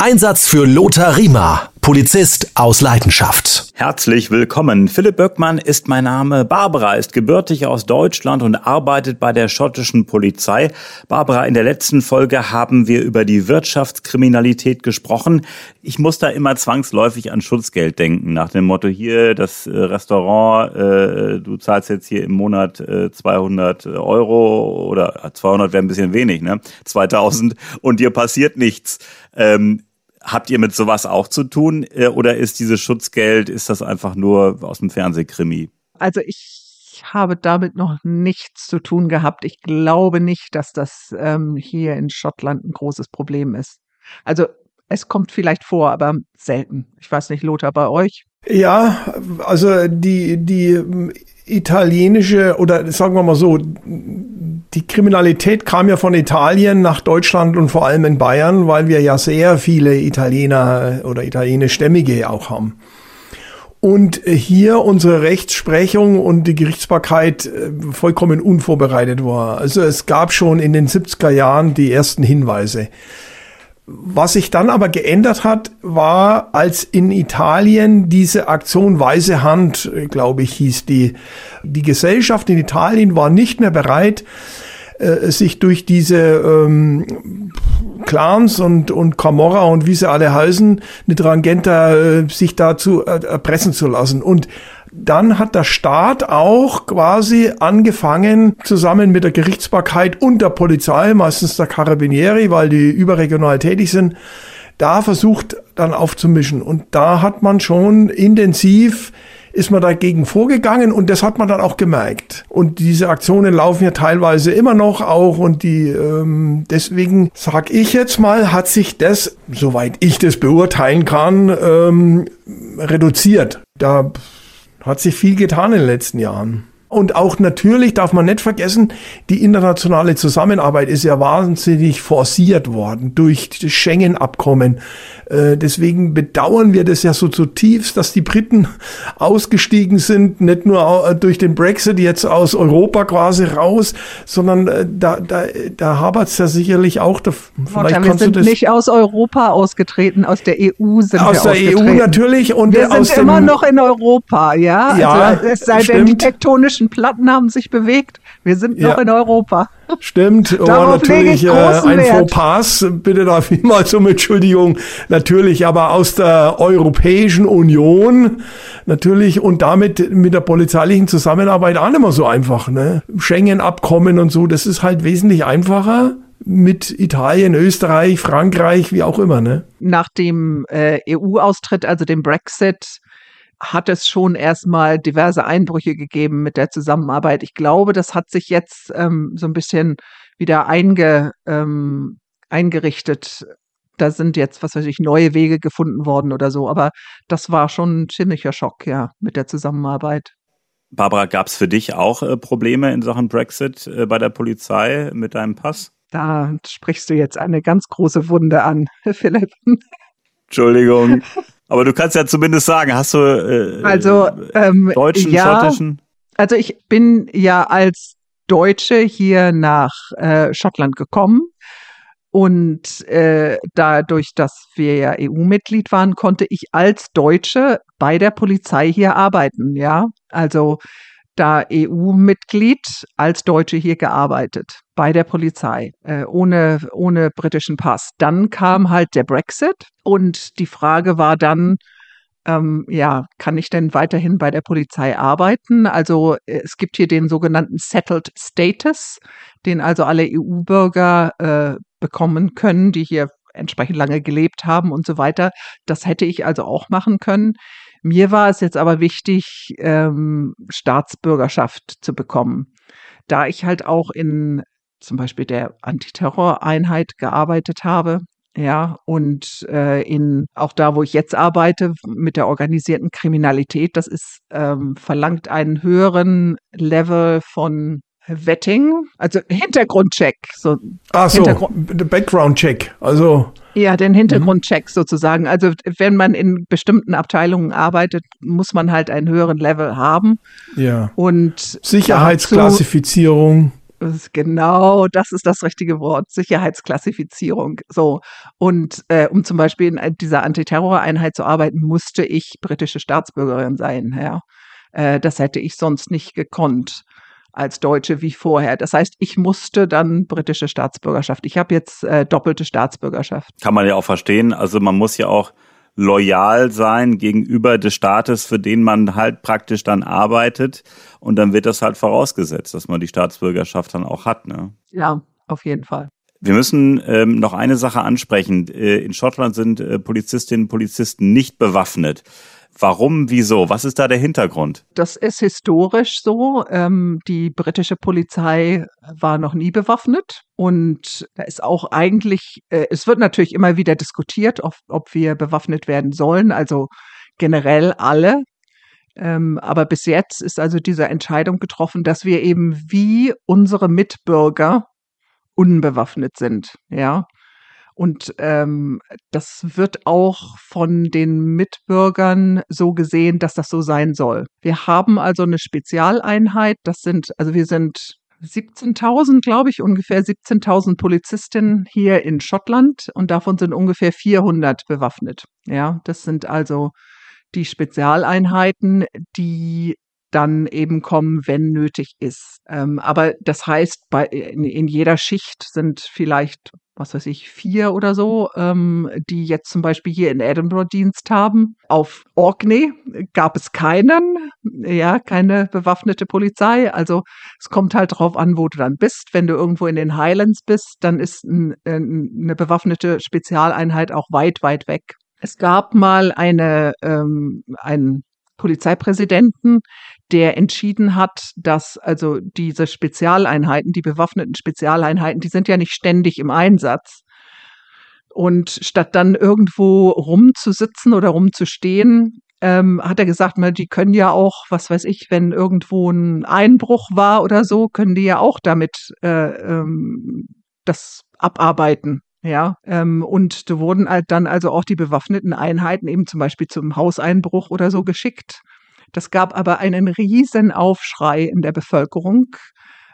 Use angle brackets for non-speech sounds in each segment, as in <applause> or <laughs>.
Einsatz für Lothar Riemer, Polizist aus Leidenschaft. Herzlich willkommen. Philipp Böckmann ist mein Name. Barbara ist gebürtig aus Deutschland und arbeitet bei der schottischen Polizei. Barbara, in der letzten Folge haben wir über die Wirtschaftskriminalität gesprochen. Ich muss da immer zwangsläufig an Schutzgeld denken, nach dem Motto hier, das äh, Restaurant, äh, du zahlst jetzt hier im Monat äh, 200 Euro oder 200 wäre ein bisschen wenig, ne? 2000 und dir passiert nichts. Ähm, Habt ihr mit sowas auch zu tun äh, oder ist dieses Schutzgeld, ist das einfach nur aus dem Fernsehkrimi? Also ich habe damit noch nichts zu tun gehabt. Ich glaube nicht, dass das ähm, hier in Schottland ein großes Problem ist. Also es kommt vielleicht vor, aber selten. Ich weiß nicht, Lothar, bei euch? Ja, also die, die italienische oder sagen wir mal so, die Kriminalität kam ja von Italien nach Deutschland und vor allem in Bayern, weil wir ja sehr viele Italiener oder italienischstämmige auch haben. Und hier unsere Rechtsprechung und die Gerichtsbarkeit äh, vollkommen unvorbereitet war. Also es gab schon in den 70er Jahren die ersten Hinweise. Was sich dann aber geändert hat, war, als in Italien diese Aktion Weiße Hand, glaube ich, hieß die, die Gesellschaft in Italien war nicht mehr bereit, äh, sich durch diese ähm, Clans und, und Camorra und wie sie alle heißen, eine Drangenta, äh, sich dazu erpressen zu lassen. Und dann hat der Staat auch quasi angefangen, zusammen mit der Gerichtsbarkeit und der Polizei, meistens der Carabinieri, weil die überregional tätig sind, da versucht dann aufzumischen. Und da hat man schon intensiv ist man dagegen vorgegangen und das hat man dann auch gemerkt. Und diese Aktionen laufen ja teilweise immer noch auch und die ähm, deswegen sag ich jetzt mal, hat sich das, soweit ich das beurteilen kann, ähm, reduziert. Da hat sich viel getan in den letzten Jahren. Und auch natürlich darf man nicht vergessen, die internationale Zusammenarbeit ist ja wahnsinnig forciert worden durch das Schengen-Abkommen. Äh, deswegen bedauern wir das ja so zutiefst, dass die Briten ausgestiegen sind, nicht nur durch den Brexit jetzt aus Europa quasi raus, sondern äh, da, da, da hapert es ja sicherlich auch. Da, vielleicht wir sind nicht aus Europa ausgetreten, aus der EU sind aus wir Aus der EU natürlich. Und wir sind immer noch in Europa, ja? ja also, es sei denn, die tektonischen tectonischen Platten haben sich bewegt. Wir sind noch ja. in Europa. Stimmt, oh, natürlich äh, ein Fauxpas, bitte da vielmals um Entschuldigung, natürlich, aber aus der Europäischen Union natürlich und damit mit der polizeilichen Zusammenarbeit auch nicht mehr so einfach. Ne? Schengen-Abkommen und so, das ist halt wesentlich einfacher mit Italien, Österreich, Frankreich, wie auch immer. Ne? Nach dem äh, EU-Austritt, also dem Brexit, hat es schon erstmal diverse Einbrüche gegeben mit der Zusammenarbeit. Ich glaube, das hat sich jetzt ähm, so ein bisschen wieder einge, ähm, eingerichtet. Da sind jetzt, was weiß ich, neue Wege gefunden worden oder so. Aber das war schon ein ziemlicher Schock, ja, mit der Zusammenarbeit. Barbara, gab es für dich auch äh, Probleme in Sachen Brexit äh, bei der Polizei mit deinem Pass? Da sprichst du jetzt eine ganz große Wunde an, <laughs> Philipp. Entschuldigung. <laughs> Aber du kannst ja zumindest sagen, hast du äh, also, ähm, deutschen, ja, schottischen? Also ich bin ja als Deutsche hier nach äh, Schottland gekommen. Und äh, dadurch, dass wir ja EU-Mitglied waren, konnte ich als Deutsche bei der Polizei hier arbeiten, ja. Also da EU-Mitglied als Deutsche hier gearbeitet bei der Polizei äh, ohne ohne britischen Pass. Dann kam halt der Brexit und die Frage war dann ähm, ja, kann ich denn weiterhin bei der Polizei arbeiten? Also es gibt hier den sogenannten Settled Status, den also alle EU-Bürger äh, bekommen können, die hier entsprechend lange gelebt haben und so weiter. Das hätte ich also auch machen können. Mir war es jetzt aber wichtig, ähm, Staatsbürgerschaft zu bekommen. Da ich halt auch in zum Beispiel der Antiterroreinheit gearbeitet habe, ja, und äh, in auch da, wo ich jetzt arbeite, mit der organisierten Kriminalität, das ist ähm, verlangt einen höheren Level von Vetting, also Hintergrundcheck. So Ach so, Hintergrund Background-Check, also. Ja, den Hintergrundcheck mhm. sozusagen. Also wenn man in bestimmten Abteilungen arbeitet, muss man halt einen höheren Level haben. Ja. Und Sicherheitsklassifizierung. Genau, das ist das richtige Wort. Sicherheitsklassifizierung. So. Und äh, um zum Beispiel in dieser Antiterroreinheit zu arbeiten, musste ich britische Staatsbürgerin sein. Ja. Äh, das hätte ich sonst nicht gekonnt als Deutsche wie vorher. Das heißt, ich musste dann britische Staatsbürgerschaft. Ich habe jetzt äh, doppelte Staatsbürgerschaft. Kann man ja auch verstehen. Also man muss ja auch loyal sein gegenüber des Staates, für den man halt praktisch dann arbeitet. Und dann wird das halt vorausgesetzt, dass man die Staatsbürgerschaft dann auch hat. Ne? Ja, auf jeden Fall. Wir müssen ähm, noch eine Sache ansprechen. Äh, in Schottland sind äh, Polizistinnen und Polizisten nicht bewaffnet. Warum, wieso? Was ist da der Hintergrund? Das ist historisch so. Ähm, die britische Polizei war noch nie bewaffnet und da ist auch eigentlich, äh, es wird natürlich immer wieder diskutiert, ob, ob wir bewaffnet werden sollen, also generell alle. Ähm, aber bis jetzt ist also diese Entscheidung getroffen, dass wir eben wie unsere Mitbürger unbewaffnet sind. Ja. Und ähm, das wird auch von den Mitbürgern so gesehen, dass das so sein soll. Wir haben also eine Spezialeinheit. Das sind, also wir sind 17.000, glaube ich, ungefähr 17.000 Polizistinnen hier in Schottland und davon sind ungefähr 400 bewaffnet. Ja, das sind also die Spezialeinheiten, die dann eben kommen, wenn nötig ist. Ähm, aber das heißt, bei, in, in, jeder Schicht sind vielleicht, was weiß ich, vier oder so, ähm, die jetzt zum Beispiel hier in Edinburgh Dienst haben. Auf Orkney gab es keinen, ja, keine bewaffnete Polizei. Also es kommt halt drauf an, wo du dann bist. Wenn du irgendwo in den Highlands bist, dann ist ein, eine bewaffnete Spezialeinheit auch weit, weit weg. Es gab mal eine, ähm, ein Polizeipräsidenten, der entschieden hat, dass also diese Spezialeinheiten, die bewaffneten Spezialeinheiten, die sind ja nicht ständig im Einsatz. Und statt dann irgendwo rumzusitzen oder rumzustehen, ähm, hat er gesagt, na, die können ja auch, was weiß ich, wenn irgendwo ein Einbruch war oder so, können die ja auch damit äh, ähm, das abarbeiten. Ja, ähm, und da wurden halt dann also auch die bewaffneten Einheiten eben zum Beispiel zum Hauseinbruch oder so geschickt. Das gab aber einen riesen Aufschrei in der Bevölkerung.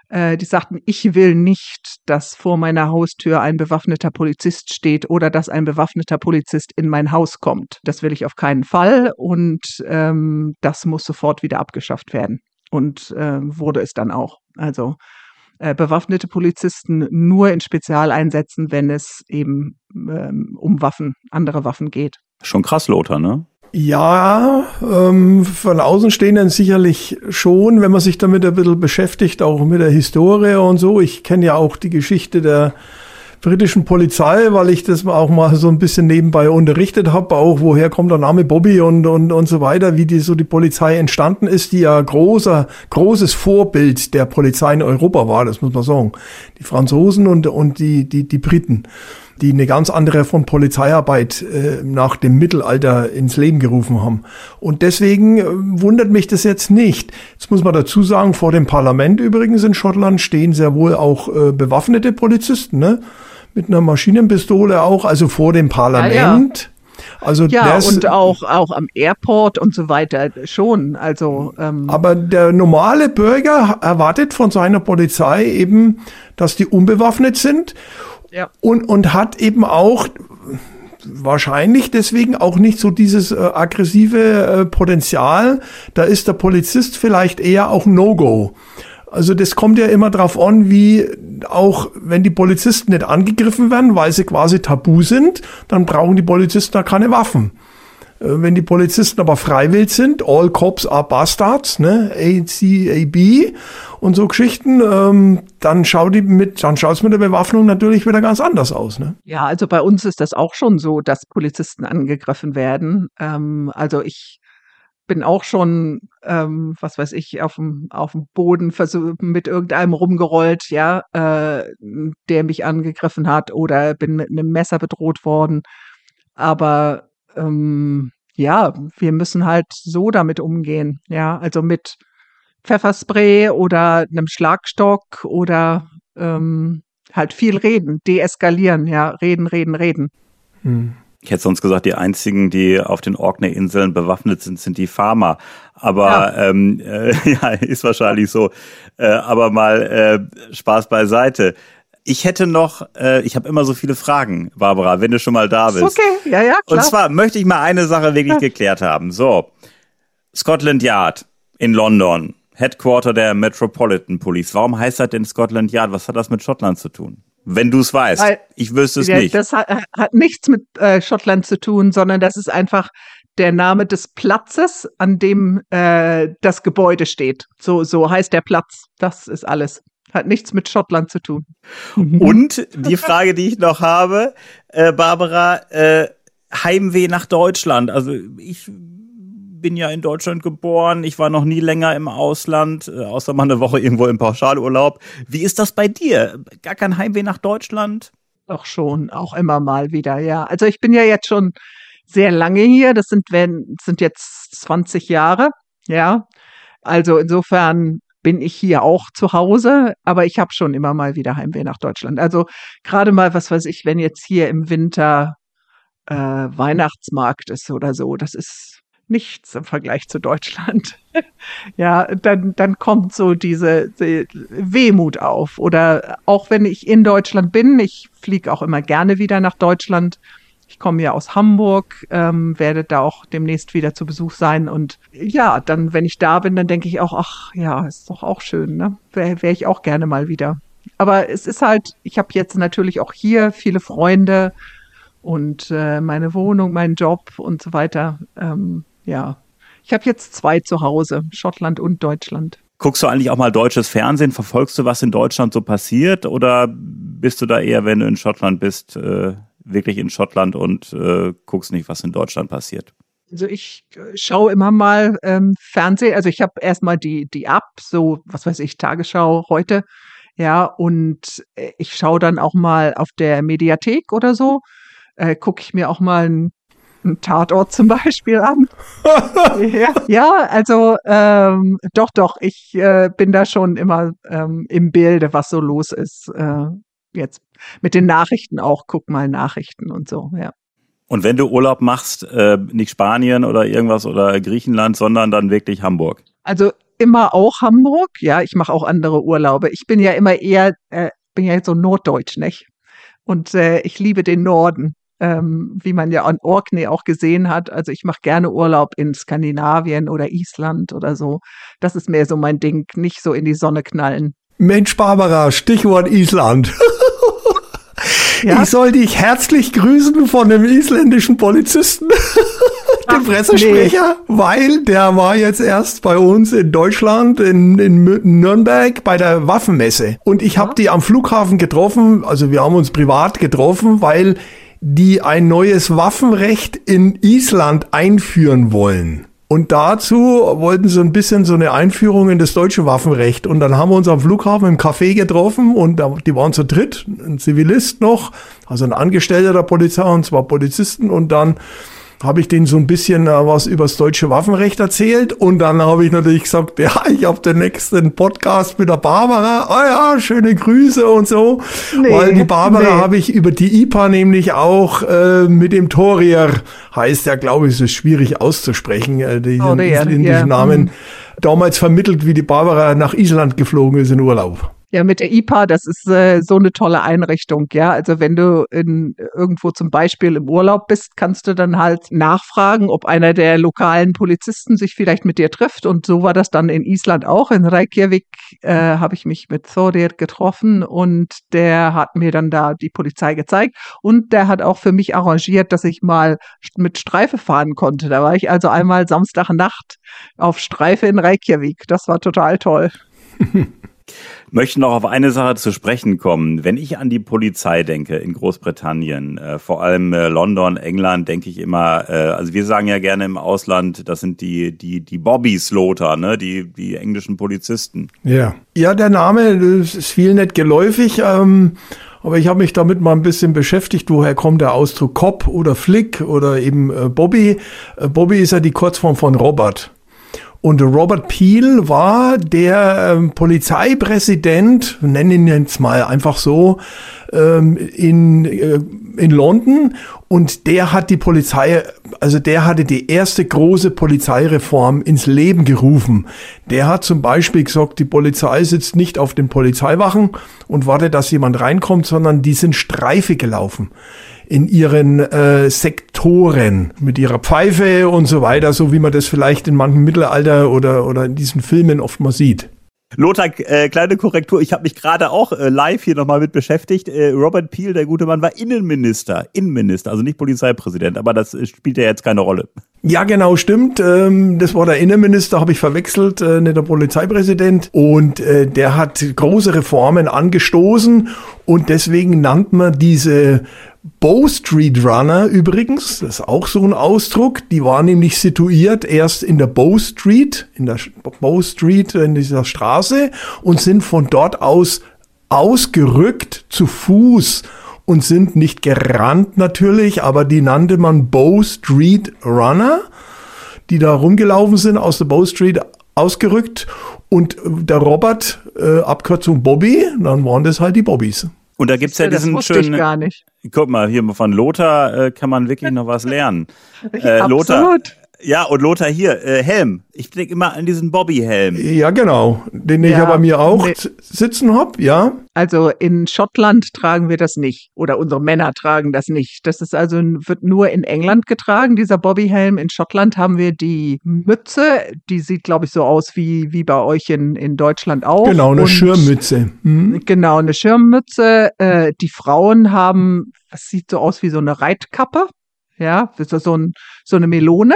Äh, die sagten, ich will nicht, dass vor meiner Haustür ein bewaffneter Polizist steht oder dass ein bewaffneter Polizist in mein Haus kommt. Das will ich auf keinen Fall und ähm, das muss sofort wieder abgeschafft werden. Und äh, wurde es dann auch. Also äh, bewaffnete Polizisten nur in Spezialeinsätzen, wenn es eben ähm, um Waffen, andere Waffen geht. Schon krass, Lothar, ne? Ja, ähm, von Außenstehenden sicherlich schon, wenn man sich damit ein bisschen beschäftigt, auch mit der Historie und so. Ich kenne ja auch die Geschichte der britischen Polizei, weil ich das auch mal so ein bisschen nebenbei unterrichtet habe, auch woher kommt der Name Bobby und, und, und so weiter, wie die so die Polizei entstanden ist, die ja großer, großes Vorbild der Polizei in Europa war, das muss man sagen. Die Franzosen und, und die, die, die Briten die eine ganz andere von Polizeiarbeit äh, nach dem Mittelalter ins Leben gerufen haben. Und deswegen äh, wundert mich das jetzt nicht. Jetzt muss man dazu sagen, vor dem Parlament übrigens in Schottland stehen sehr wohl auch äh, bewaffnete Polizisten, ne? mit einer Maschinenpistole auch, also vor dem Parlament. Ja, ja. Also ja, und auch, auch am Airport und so weiter schon. Also, ähm, aber der normale Bürger erwartet von seiner Polizei eben, dass die unbewaffnet sind ja. und, und hat eben auch wahrscheinlich deswegen auch nicht so dieses äh, aggressive äh, Potenzial. Da ist der Polizist vielleicht eher auch No-Go. Also das kommt ja immer drauf an, wie auch wenn die Polizisten nicht angegriffen werden, weil sie quasi tabu sind, dann brauchen die Polizisten da keine Waffen. Äh, wenn die Polizisten aber freiwillig sind, all cops are bastards, ne, ACAB und so Geschichten, ähm, dann schaut die mit, dann schaut es mit der Bewaffnung natürlich wieder ganz anders aus, ne? Ja, also bei uns ist das auch schon so, dass Polizisten angegriffen werden. Ähm, also ich bin auch schon, ähm, was weiß ich, auf dem, auf dem Boden mit irgendeinem rumgerollt, ja, äh, der mich angegriffen hat oder bin mit einem Messer bedroht worden. Aber ähm, ja, wir müssen halt so damit umgehen, ja, also mit Pfefferspray oder einem Schlagstock oder ähm, halt viel reden, deeskalieren, ja, reden, reden, reden. Hm. Ich hätte sonst gesagt, die einzigen, die auf den Orkney-Inseln bewaffnet sind, sind die Farmer. Aber ja, ähm, äh, <laughs> ja ist wahrscheinlich so. Äh, aber mal äh, Spaß beiseite. Ich hätte noch, äh, ich habe immer so viele Fragen, Barbara, wenn du schon mal da bist. Okay, ja, ja, klar. Und zwar möchte ich mal eine Sache wirklich ja. geklärt haben. So, Scotland Yard in London, Headquarter der Metropolitan Police. Warum heißt das denn Scotland Yard? Was hat das mit Schottland zu tun? Wenn du es weißt. Weil, ich wüsste es ja, nicht. Das hat, hat nichts mit äh, Schottland zu tun, sondern das ist einfach der Name des Platzes, an dem äh, das Gebäude steht. So, so heißt der Platz. Das ist alles. Hat nichts mit Schottland zu tun. <laughs> <laughs> Und die Frage, die ich noch habe, äh, Barbara, äh, Heimweh nach Deutschland. Also ich bin ja in Deutschland geboren, ich war noch nie länger im Ausland, äh, außer mal eine Woche irgendwo im Pauschalurlaub. Wie ist das bei dir? Gar kein Heimweh nach Deutschland? Doch schon, auch immer mal wieder, ja. Also ich bin ja jetzt schon sehr lange hier, das sind, wenn, sind jetzt 20 Jahre, ja. Also insofern bin ich hier auch zu Hause, aber ich habe schon immer mal wieder Heimweh nach Deutschland. Also gerade mal, was weiß ich, wenn jetzt hier im Winter äh, Weihnachtsmarkt ist oder so, das ist nichts im Vergleich zu Deutschland. <laughs> ja, dann, dann kommt so diese, diese, Wehmut auf. Oder auch wenn ich in Deutschland bin, ich fliege auch immer gerne wieder nach Deutschland. Ich komme ja aus Hamburg, ähm, werde da auch demnächst wieder zu Besuch sein. Und ja, dann, wenn ich da bin, dann denke ich auch, ach ja, ist doch auch schön, ne? Wäre wär ich auch gerne mal wieder. Aber es ist halt, ich habe jetzt natürlich auch hier viele Freunde und äh, meine Wohnung, meinen Job und so weiter. Ähm, ja, ich habe jetzt zwei zu Hause, Schottland und Deutschland. Guckst du eigentlich auch mal deutsches Fernsehen? Verfolgst du, was in Deutschland so passiert? Oder bist du da eher, wenn du in Schottland bist, äh, wirklich in Schottland und äh, guckst nicht, was in Deutschland passiert? Also ich äh, schaue immer mal ähm, Fernsehen. Also ich habe erstmal die, die App, so, was weiß ich, Tagesschau heute. Ja, und ich schaue dann auch mal auf der Mediathek oder so. Äh, gucke ich mir auch mal ein einen Tatort zum <laughs> Beispiel an. ja. also ähm, doch, doch, ich äh, bin da schon immer ähm, im Bilde, was so los ist. Äh, jetzt mit den Nachrichten auch, guck mal Nachrichten und so, ja. Und wenn du Urlaub machst, äh, nicht Spanien oder irgendwas oder Griechenland, sondern dann wirklich Hamburg? Also immer auch Hamburg, ja, ich mache auch andere Urlaube. Ich bin ja immer eher, äh, bin ja so norddeutsch, nicht? Und äh, ich liebe den Norden ähm, wie man ja an Orkney auch gesehen hat. Also ich mache gerne Urlaub in Skandinavien oder Island oder so. Das ist mehr so mein Ding, nicht so in die Sonne knallen. Mensch, Barbara, Stichwort Island. <laughs> Ja? Ich soll dich herzlich grüßen von dem isländischen Polizisten, <laughs> dem Pressesprecher, nee. weil der war jetzt erst bei uns in Deutschland, in, in Nürnberg, bei der Waffenmesse. Und ich habe die am Flughafen getroffen, also wir haben uns privat getroffen, weil die ein neues Waffenrecht in Island einführen wollen. Und dazu wollten sie ein bisschen so eine Einführung in das deutsche Waffenrecht. Und dann haben wir uns am Flughafen im Café getroffen und die waren zu dritt, ein Zivilist noch, also ein Angestellter der Polizei und zwei Polizisten und dann habe ich denen so ein bisschen äh, was über das deutsche Waffenrecht erzählt und dann habe ich natürlich gesagt, ja, ich habe den nächsten Podcast mit der Barbara. Ah ja, schöne Grüße und so, nee, weil die Barbara nee. habe ich über die IPA nämlich auch äh, mit dem Torier, heißt ja, glaube ich, es ist schwierig auszusprechen, äh, diesen Torier, isländischen yeah. Namen, mhm. damals vermittelt, wie die Barbara nach Island geflogen ist in Urlaub. Ja, mit der IPA, das ist äh, so eine tolle Einrichtung, ja. Also wenn du in, irgendwo zum Beispiel im Urlaub bist, kannst du dann halt nachfragen, ob einer der lokalen Polizisten sich vielleicht mit dir trifft. Und so war das dann in Island auch. In Reykjavik äh, habe ich mich mit Thorir getroffen und der hat mir dann da die Polizei gezeigt. Und der hat auch für mich arrangiert, dass ich mal mit Streife fahren konnte. Da war ich also einmal Samstagnacht auf Streife in Reykjavik. Das war total toll. <laughs> möchte noch auf eine Sache zu sprechen kommen. Wenn ich an die Polizei denke in Großbritannien, äh, vor allem äh, London, England, denke ich immer, äh, also wir sagen ja gerne im Ausland, das sind die, die, die Bobby-Sloter, ne, die, die englischen Polizisten. Ja. Ja, der Name ist viel nicht geläufig. Ähm aber ich habe mich damit mal ein bisschen beschäftigt, woher kommt der Ausdruck Cop oder Flick oder eben äh, Bobby. Äh, Bobby ist ja die Kurzform von Robert. Und Robert Peel war der ähm, Polizeipräsident, nennen ihn jetzt mal einfach so, ähm, in, äh, in London. Und der hat die Polizei, also der hatte die erste große Polizeireform ins Leben gerufen. Der hat zum Beispiel gesagt, die Polizei sitzt nicht auf den Polizeiwachen und wartet, dass jemand reinkommt, sondern die sind Streife gelaufen in ihren äh, Sektoren mit ihrer Pfeife und so weiter, so wie man das vielleicht in manchem Mittelalter oder, oder in diesen Filmen oft mal sieht. Lothar, äh, kleine Korrektur, ich habe mich gerade auch äh, live hier nochmal mit beschäftigt. Äh, Robert Peel, der gute Mann, war Innenminister, Innenminister, also nicht Polizeipräsident, aber das äh, spielt ja jetzt keine Rolle. Ja, genau, stimmt. Ähm, das war der Innenminister, habe ich verwechselt, äh, nicht der Polizeipräsident. Und äh, der hat große Reformen angestoßen und deswegen nannte man diese Bow Street Runner übrigens, das ist auch so ein Ausdruck, die war nämlich situiert erst in der Bow Street, in der Bow Street, in dieser Straße und sind von dort aus ausgerückt zu Fuß und sind nicht gerannt natürlich, aber die nannte man Bow Street Runner, die da rumgelaufen sind, aus der Bow Street ausgerückt und der Robert, äh, Abkürzung Bobby, dann waren das halt die Bobbys. Und da gibt's ja, ja diesen schönen. Ich gar nicht. Guck mal, hier von Lothar äh, kann man wirklich <laughs> noch was lernen. Äh, Lothar, ja, und Lothar hier, äh, Helm. Ich denke immer an diesen Bobby-Helm. Ja, genau. Den ich ja bei mir auch nee. sitzen hab, ja. Also in Schottland tragen wir das nicht. Oder unsere Männer tragen das nicht. Das ist also, wird nur in England getragen, dieser Bobby-Helm. In Schottland haben wir die Mütze, die sieht, glaube ich, so aus wie, wie bei euch in, in Deutschland auch. Genau, eine und, Schirmmütze. Mhm. Genau, eine Schirmmütze. Äh, die Frauen haben, das sieht so aus wie so eine Reitkappe. Ja, das ist so, ein, so eine Melone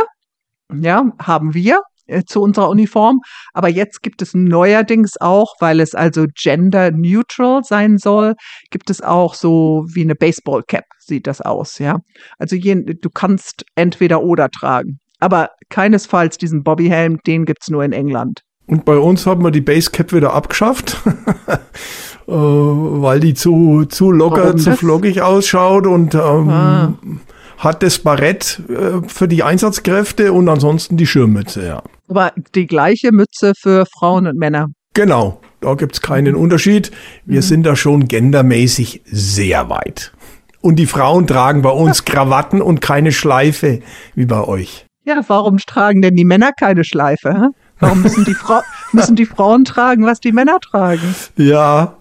ja, haben wir äh, zu unserer Uniform. Aber jetzt gibt es neuerdings auch, weil es also gender neutral sein soll, gibt es auch so wie eine Baseball Cap sieht das aus, ja. Also je, du kannst entweder oder tragen. Aber keinesfalls diesen Bobbyhelm, den gibt's nur in England. Und bei uns haben wir die Basecap wieder abgeschafft, <laughs> äh, weil die zu, zu locker, Warum zu das? flockig ausschaut und ähm, ah hat das Barett äh, für die Einsatzkräfte und ansonsten die Schirmmütze, ja. Aber die gleiche Mütze für Frauen und Männer. Genau, da gibt's keinen Unterschied. Wir mhm. sind da schon gendermäßig sehr weit. Und die Frauen tragen bei uns <laughs> Krawatten und keine Schleife wie bei euch. Ja, warum tragen denn die Männer keine Schleife? Hä? Warum müssen die, Fra <laughs> müssen die Frauen tragen, was die Männer tragen? Ja,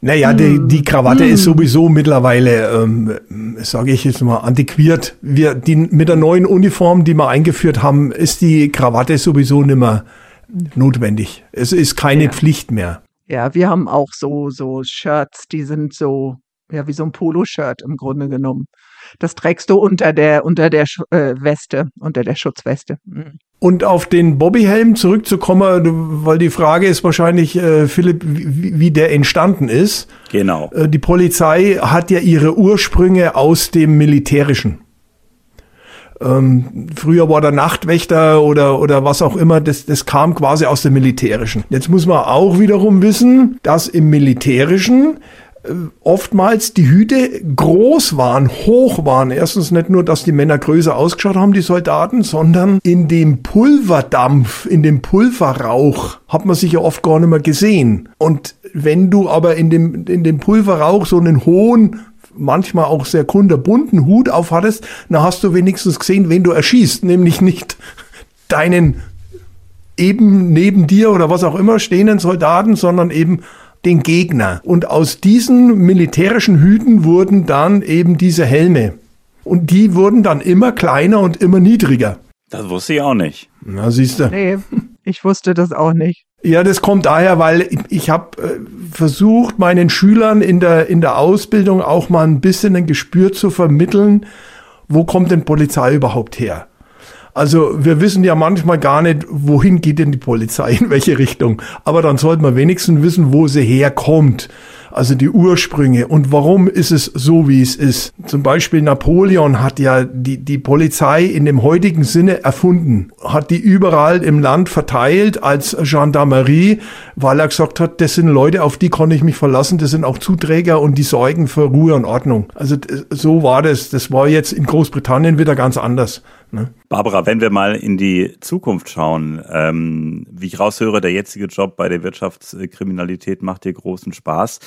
naja, die, die Krawatte hm. ist sowieso mittlerweile, ähm, sage ich jetzt mal, antiquiert. Wir, die, mit der neuen Uniform, die wir eingeführt haben, ist die Krawatte sowieso nicht mehr notwendig. Es ist keine ja. Pflicht mehr. Ja, wir haben auch so, so Shirts, die sind so, ja, wie so ein Poloshirt im Grunde genommen. Das trägst du unter der, unter der äh, Weste, unter der Schutzweste. Mhm. Und auf den Bobbyhelm zurückzukommen, weil die Frage ist wahrscheinlich, äh, Philipp, wie, wie, der entstanden ist. Genau. Äh, die Polizei hat ja ihre Ursprünge aus dem Militärischen. Ähm, früher war der Nachtwächter oder, oder was auch immer, das, das kam quasi aus dem Militärischen. Jetzt muss man auch wiederum wissen, dass im Militärischen äh, oftmals die Hüte groß waren, hoch waren. Erstens nicht nur, dass die Männer größer ausgeschaut haben, die Soldaten, sondern in dem Pulverdampf, in dem Pulverrauch hat man sich ja oft gar nicht mehr gesehen. Und wenn du aber in dem, in dem Pulverrauch so einen hohen manchmal auch sehr kunterbunten Hut aufhattest, dann hast du wenigstens gesehen, wen du erschießt, nämlich nicht deinen eben neben dir oder was auch immer stehenden Soldaten, sondern eben den Gegner. Und aus diesen militärischen Hüten wurden dann eben diese Helme. Und die wurden dann immer kleiner und immer niedriger. Das wusste ich auch nicht. Na, siehst du. Nee, ich wusste das auch nicht. Ja, das kommt daher, weil ich, ich habe äh, versucht, meinen Schülern in der, in der Ausbildung auch mal ein bisschen ein Gespür zu vermitteln, wo kommt denn Polizei überhaupt her? Also wir wissen ja manchmal gar nicht, wohin geht denn die Polizei, <laughs> in welche Richtung. Aber dann sollte man wenigstens wissen, wo sie herkommt. Also die Ursprünge und warum ist es so, wie es ist. Zum Beispiel Napoleon hat ja die, die Polizei in dem heutigen Sinne erfunden, hat die überall im Land verteilt als Gendarmerie, weil er gesagt hat, das sind Leute, auf die kann ich mich verlassen, das sind auch Zuträger und die sorgen für Ruhe und Ordnung. Also so war das. Das war jetzt in Großbritannien wieder ganz anders Ne? Barbara, wenn wir mal in die Zukunft schauen, ähm, wie ich raushöre, der jetzige Job bei der Wirtschaftskriminalität macht dir großen Spaß.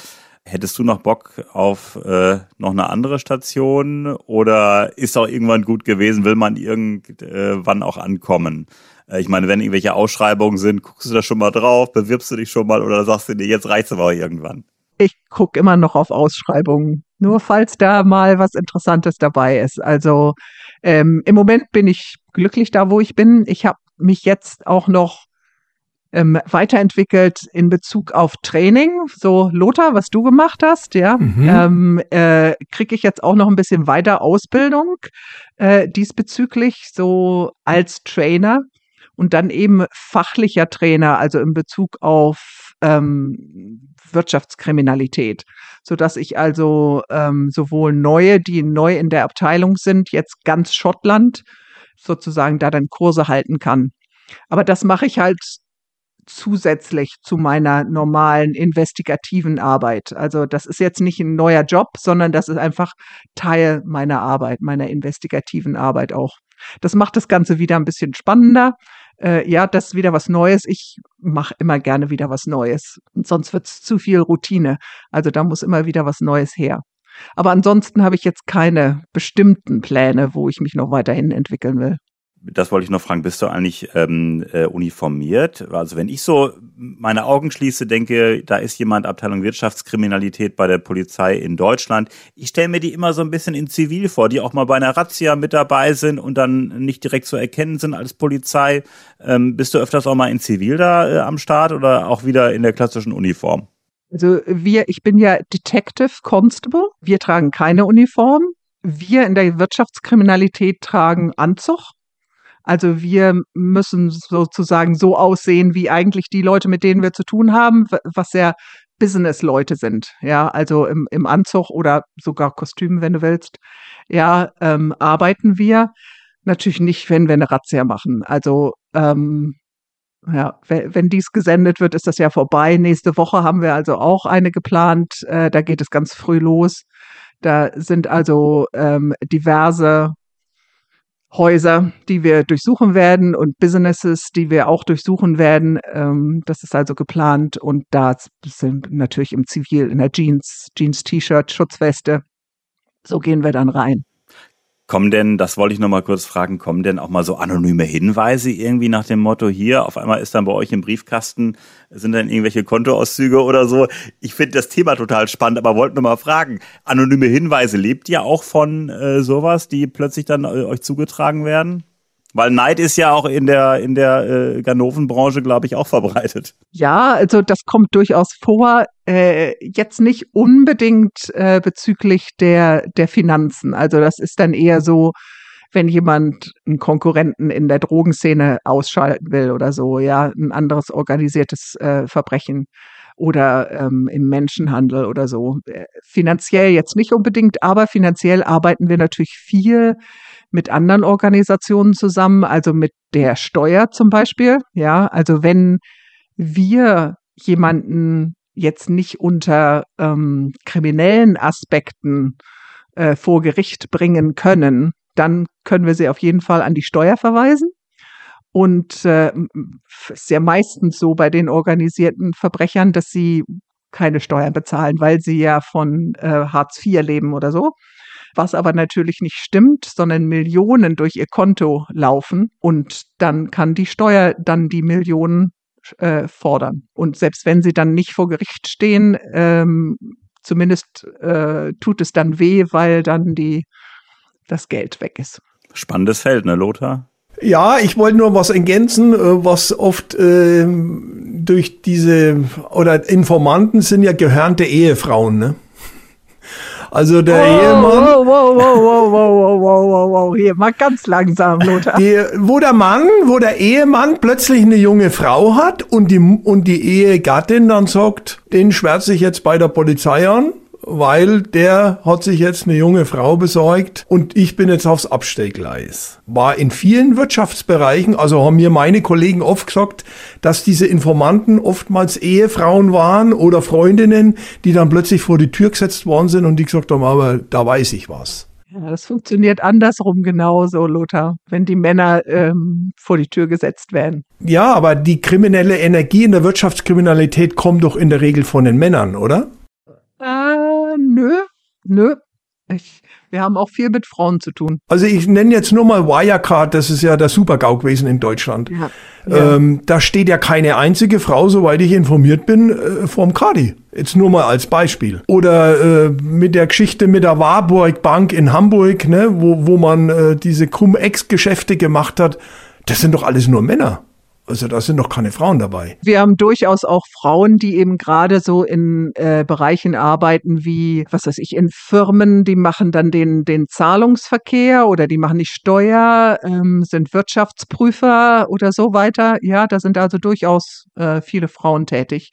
Hättest du noch Bock auf äh, noch eine andere Station oder ist auch irgendwann gut gewesen? Will man irgendwann auch ankommen? Äh, ich meine, wenn irgendwelche Ausschreibungen sind, guckst du da schon mal drauf, bewirbst du dich schon mal oder sagst du dir, jetzt reicht's aber irgendwann? Ich gucke immer noch auf Ausschreibungen, nur falls da mal was Interessantes dabei ist. Also ähm, im Moment bin ich glücklich da, wo ich bin. Ich habe mich jetzt auch noch ähm, weiterentwickelt in Bezug auf Training. So, Lothar, was du gemacht hast, ja, mhm. ähm, äh, kriege ich jetzt auch noch ein bisschen weiter Ausbildung äh, diesbezüglich, so als Trainer und dann eben fachlicher Trainer, also in Bezug auf ähm, Wirtschaftskriminalität, so dass ich also ähm, sowohl neue, die neu in der Abteilung sind, jetzt ganz Schottland sozusagen da dann Kurse halten kann. Aber das mache ich halt zusätzlich zu meiner normalen investigativen Arbeit. Also das ist jetzt nicht ein neuer Job, sondern das ist einfach Teil meiner Arbeit, meiner investigativen Arbeit auch. Das macht das Ganze wieder ein bisschen spannender. Äh, ja, das ist wieder was Neues. Ich mache immer gerne wieder was Neues. Und sonst wird es zu viel Routine. Also da muss immer wieder was Neues her. Aber ansonsten habe ich jetzt keine bestimmten Pläne, wo ich mich noch weiterhin entwickeln will das wollte ich noch fragen, bist du eigentlich ähm, äh, uniformiert? Also wenn ich so meine Augen schließe, denke, da ist jemand Abteilung Wirtschaftskriminalität bei der Polizei in Deutschland. Ich stelle mir die immer so ein bisschen in Zivil vor, die auch mal bei einer Razzia mit dabei sind und dann nicht direkt zu erkennen sind als Polizei. Ähm, bist du öfters auch mal in Zivil da äh, am Start oder auch wieder in der klassischen Uniform? Also wir, ich bin ja Detective Constable. Wir tragen keine Uniform. Wir in der Wirtschaftskriminalität tragen Anzug also wir müssen sozusagen so aussehen, wie eigentlich die Leute, mit denen wir zu tun haben, was ja Business-Leute sind, ja, also im, im Anzug oder sogar Kostüm, wenn du willst, ja, ähm, arbeiten wir. Natürlich nicht, wenn wir eine Razzia machen. Also ähm, ja, wenn, wenn dies gesendet wird, ist das ja vorbei. Nächste Woche haben wir also auch eine geplant. Äh, da geht es ganz früh los. Da sind also ähm, diverse Häuser, die wir durchsuchen werden und Businesses, die wir auch durchsuchen werden. Ähm, das ist also geplant und da sind natürlich im Zivil, in der Jeans, Jeans-T-Shirt, Schutzweste. So gehen wir dann rein. Kommen denn, das wollte ich noch mal kurz fragen, kommen denn auch mal so anonyme Hinweise irgendwie nach dem Motto hier, auf einmal ist dann bei euch im Briefkasten, sind dann irgendwelche Kontoauszüge oder so? Ich finde das Thema total spannend, aber wollte nur mal fragen, anonyme Hinweise, lebt ihr auch von äh, sowas, die plötzlich dann äh, euch zugetragen werden? Weil Neid ist ja auch in der, in der äh, Ganovenbranche, glaube ich, auch verbreitet. Ja, also das kommt durchaus vor. Äh, jetzt nicht unbedingt äh, bezüglich der, der Finanzen. Also das ist dann eher so, wenn jemand einen Konkurrenten in der Drogenszene ausschalten will oder so, ja, ein anderes organisiertes äh, Verbrechen oder ähm, im Menschenhandel oder so. Äh, finanziell jetzt nicht unbedingt, aber finanziell arbeiten wir natürlich viel mit anderen Organisationen zusammen, also mit der Steuer zum Beispiel. Ja, also wenn wir jemanden jetzt nicht unter ähm, kriminellen Aspekten äh, vor Gericht bringen können, dann können wir sie auf jeden Fall an die Steuer verweisen. Und äh, ist ja meistens so bei den organisierten Verbrechern, dass sie keine Steuern bezahlen, weil sie ja von äh, Hartz IV leben oder so was aber natürlich nicht stimmt, sondern Millionen durch ihr Konto laufen und dann kann die Steuer dann die Millionen äh, fordern. Und selbst wenn sie dann nicht vor Gericht stehen, ähm, zumindest äh, tut es dann weh, weil dann die, das Geld weg ist. Spannendes Feld, ne, Lothar? Ja, ich wollte nur was ergänzen, äh, was oft äh, durch diese oder Informanten sind ja gehörnte Ehefrauen, ne? Also der oh, Ehemann. Wow, wow, wow, wow, wow, wow, wow, wow, hier mal ganz langsam, Lothar. Die, wo der Mann, wo der Ehemann plötzlich eine junge Frau hat und die, und die Ehegattin dann sagt, den schwärze ich jetzt bei der Polizei an weil der hat sich jetzt eine junge Frau besorgt und ich bin jetzt aufs Abstellgleis. War in vielen Wirtschaftsbereichen, also haben mir meine Kollegen oft gesagt, dass diese Informanten oftmals Ehefrauen waren oder Freundinnen, die dann plötzlich vor die Tür gesetzt worden sind und die gesagt haben, aber da weiß ich was. Ja, das funktioniert andersrum genauso, Lothar, wenn die Männer ähm, vor die Tür gesetzt werden. Ja, aber die kriminelle Energie in der Wirtschaftskriminalität kommt doch in der Regel von den Männern, oder? Äh, nö, nö. Ich, wir haben auch viel mit Frauen zu tun. Also ich nenne jetzt nur mal Wirecard, das ist ja der Super-GAU gewesen in Deutschland. Ja. Ähm, da steht ja keine einzige Frau, soweit ich informiert bin, äh, vorm Kadi. Jetzt nur mal als Beispiel. Oder äh, mit der Geschichte mit der Warburg Bank in Hamburg, ne, wo, wo man äh, diese Cum-Ex-Geschäfte gemacht hat. Das sind doch alles nur Männer. Also da sind doch keine Frauen dabei. Wir haben durchaus auch Frauen, die eben gerade so in äh, Bereichen arbeiten wie, was weiß ich, in Firmen, die machen dann den, den Zahlungsverkehr oder die machen die Steuer, ähm, sind Wirtschaftsprüfer oder so weiter. Ja, da sind also durchaus äh, viele Frauen tätig,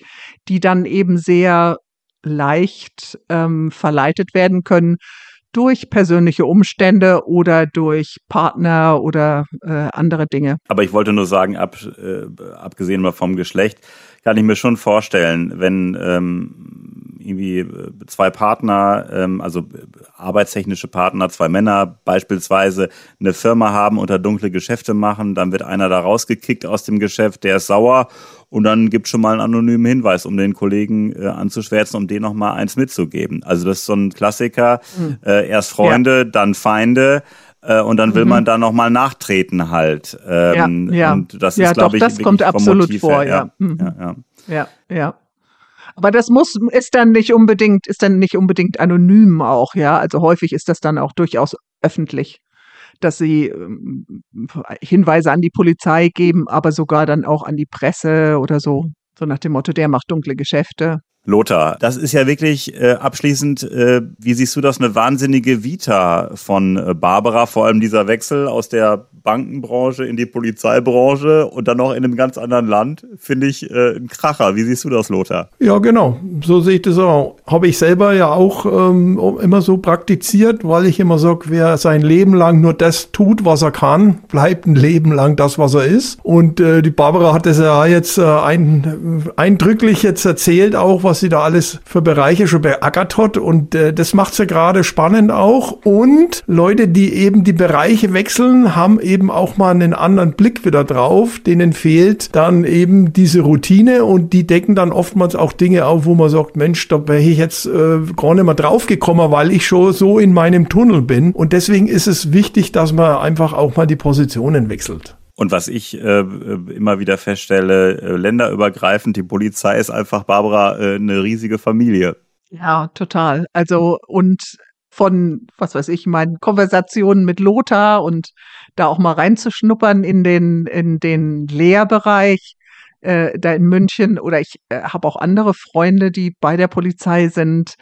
die dann eben sehr leicht ähm, verleitet werden können durch persönliche Umstände oder durch Partner oder äh, andere Dinge. Aber ich wollte nur sagen, ab, äh, abgesehen mal vom Geschlecht, kann ich mir schon vorstellen, wenn ähm, irgendwie äh, zwei Partner, ähm, also arbeitstechnische Partner, zwei Männer beispielsweise eine Firma haben und da dunkle Geschäfte machen, dann wird einer da rausgekickt aus dem Geschäft, der ist sauer und dann gibt schon mal einen anonymen Hinweis, um den Kollegen äh, anzuschwärzen, um den noch mal eins mitzugeben. Also das ist so ein Klassiker. Mhm. Äh, erst Freunde, ja. dann Feinde äh, und dann will mhm. man da noch mal nachtreten halt. Ähm, ja, ja. Und das ja, ist, glaube ich, das kommt absolut vor. Ja. Ja. Mhm. ja, ja. ja, ja. Aber das muss, ist dann nicht unbedingt, ist dann nicht unbedingt anonym auch, ja. Also häufig ist das dann auch durchaus öffentlich dass sie ähm, Hinweise an die Polizei geben, aber sogar dann auch an die Presse oder so. So nach dem Motto, der macht dunkle Geschäfte. Lothar, das ist ja wirklich äh, abschließend, äh, wie siehst du das, eine wahnsinnige Vita von äh, Barbara, vor allem dieser Wechsel aus der Bankenbranche in die Polizeibranche und dann noch in einem ganz anderen Land, finde ich äh, ein Kracher. Wie siehst du das, Lothar? Ja, genau. So sehe ich das auch. Habe ich selber ja auch ähm, immer so praktiziert, weil ich immer sage, wer sein Leben lang nur das tut, was er kann, bleibt ein Leben lang das, was er ist. Und äh, die Barbara hat das ja jetzt äh, ein, eindrücklich jetzt erzählt, auch was sie da alles für Bereiche schon beackert hat. Und äh, das macht sie ja gerade spannend auch. Und Leute, die eben die Bereiche wechseln, haben eben auch mal einen anderen Blick wieder drauf. Denen fehlt dann eben diese Routine und die decken dann oftmals auch Dinge auf, wo man sagt, Mensch, da wäre ich jetzt äh, gar nicht mehr draufgekommen, weil ich schon so in meinem Tunnel bin. Und deswegen ist es wichtig, dass man einfach auch mal die Positionen wechselt. Und was ich äh, immer wieder feststelle, äh, länderübergreifend, die Polizei ist einfach, Barbara, äh, eine riesige Familie. Ja, total. Also und von, was weiß ich, meinen Konversationen mit Lothar und da auch mal reinzuschnuppern in den, in den Lehrbereich äh, da in München. Oder ich äh, habe auch andere Freunde, die bei der Polizei sind.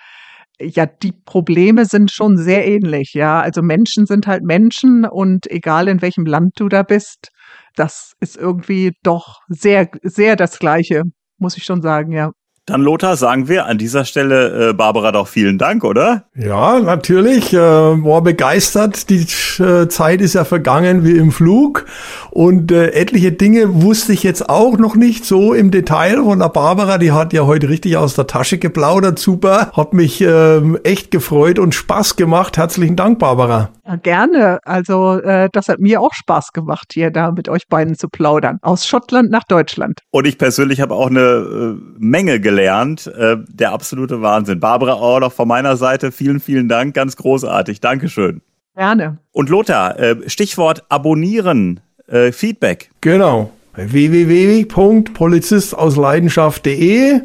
Ja, die Probleme sind schon sehr ähnlich, ja. Also Menschen sind halt Menschen und egal in welchem Land du da bist, das ist irgendwie doch sehr, sehr das Gleiche, muss ich schon sagen, ja. Dann Lothar, sagen wir an dieser Stelle äh, Barbara doch vielen Dank, oder? Ja, natürlich. Äh, war begeistert. Die äh, Zeit ist ja vergangen wie im Flug. Und äh, etliche Dinge wusste ich jetzt auch noch nicht so im Detail von der Barbara. Die hat ja heute richtig aus der Tasche geplaudert. Super. Hat mich äh, echt gefreut und Spaß gemacht. Herzlichen Dank, Barbara. Ja, gerne. Also äh, das hat mir auch Spaß gemacht, hier da mit euch beiden zu plaudern. Aus Schottland nach Deutschland. Und ich persönlich habe auch eine äh, Menge gelernt. Äh, der absolute Wahnsinn. Barbara auch noch von meiner Seite. Vielen, vielen Dank. Ganz großartig. Dankeschön. Gerne. Und Lothar, äh, Stichwort abonnieren, äh, Feedback. Genau. www.polizistausleidenschaft.de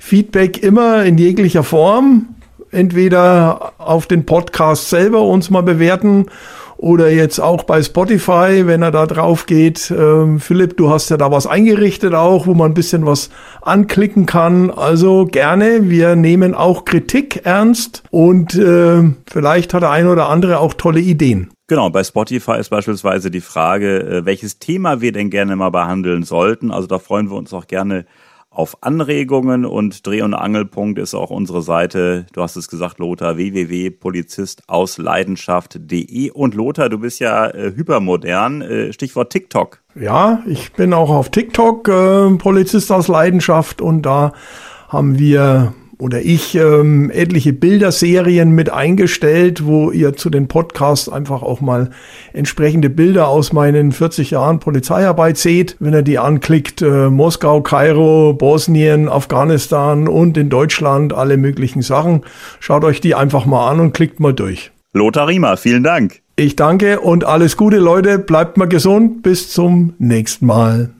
Feedback immer in jeglicher Form. Entweder auf den Podcast selber uns mal bewerten oder jetzt auch bei Spotify, wenn er da drauf geht. Ähm, Philipp, du hast ja da was eingerichtet auch, wo man ein bisschen was anklicken kann. Also gerne, wir nehmen auch Kritik ernst und äh, vielleicht hat der ein oder andere auch tolle Ideen. Genau, bei Spotify ist beispielsweise die Frage, äh, welches Thema wir denn gerne mal behandeln sollten. Also da freuen wir uns auch gerne auf Anregungen und Dreh- und Angelpunkt ist auch unsere Seite, du hast es gesagt, Lothar, www.polizistausleidenschaft.de. Und Lothar, du bist ja äh, hypermodern, äh, Stichwort TikTok. Ja, ich bin auch auf TikTok, äh, Polizist aus Leidenschaft und da haben wir oder ich ähm, etliche Bilderserien mit eingestellt, wo ihr zu den Podcasts einfach auch mal entsprechende Bilder aus meinen 40 Jahren Polizeiarbeit seht. Wenn ihr die anklickt, äh, Moskau, Kairo, Bosnien, Afghanistan und in Deutschland alle möglichen Sachen. Schaut euch die einfach mal an und klickt mal durch. Lothar Riemer, vielen Dank. Ich danke und alles Gute, Leute. Bleibt mal gesund. Bis zum nächsten Mal.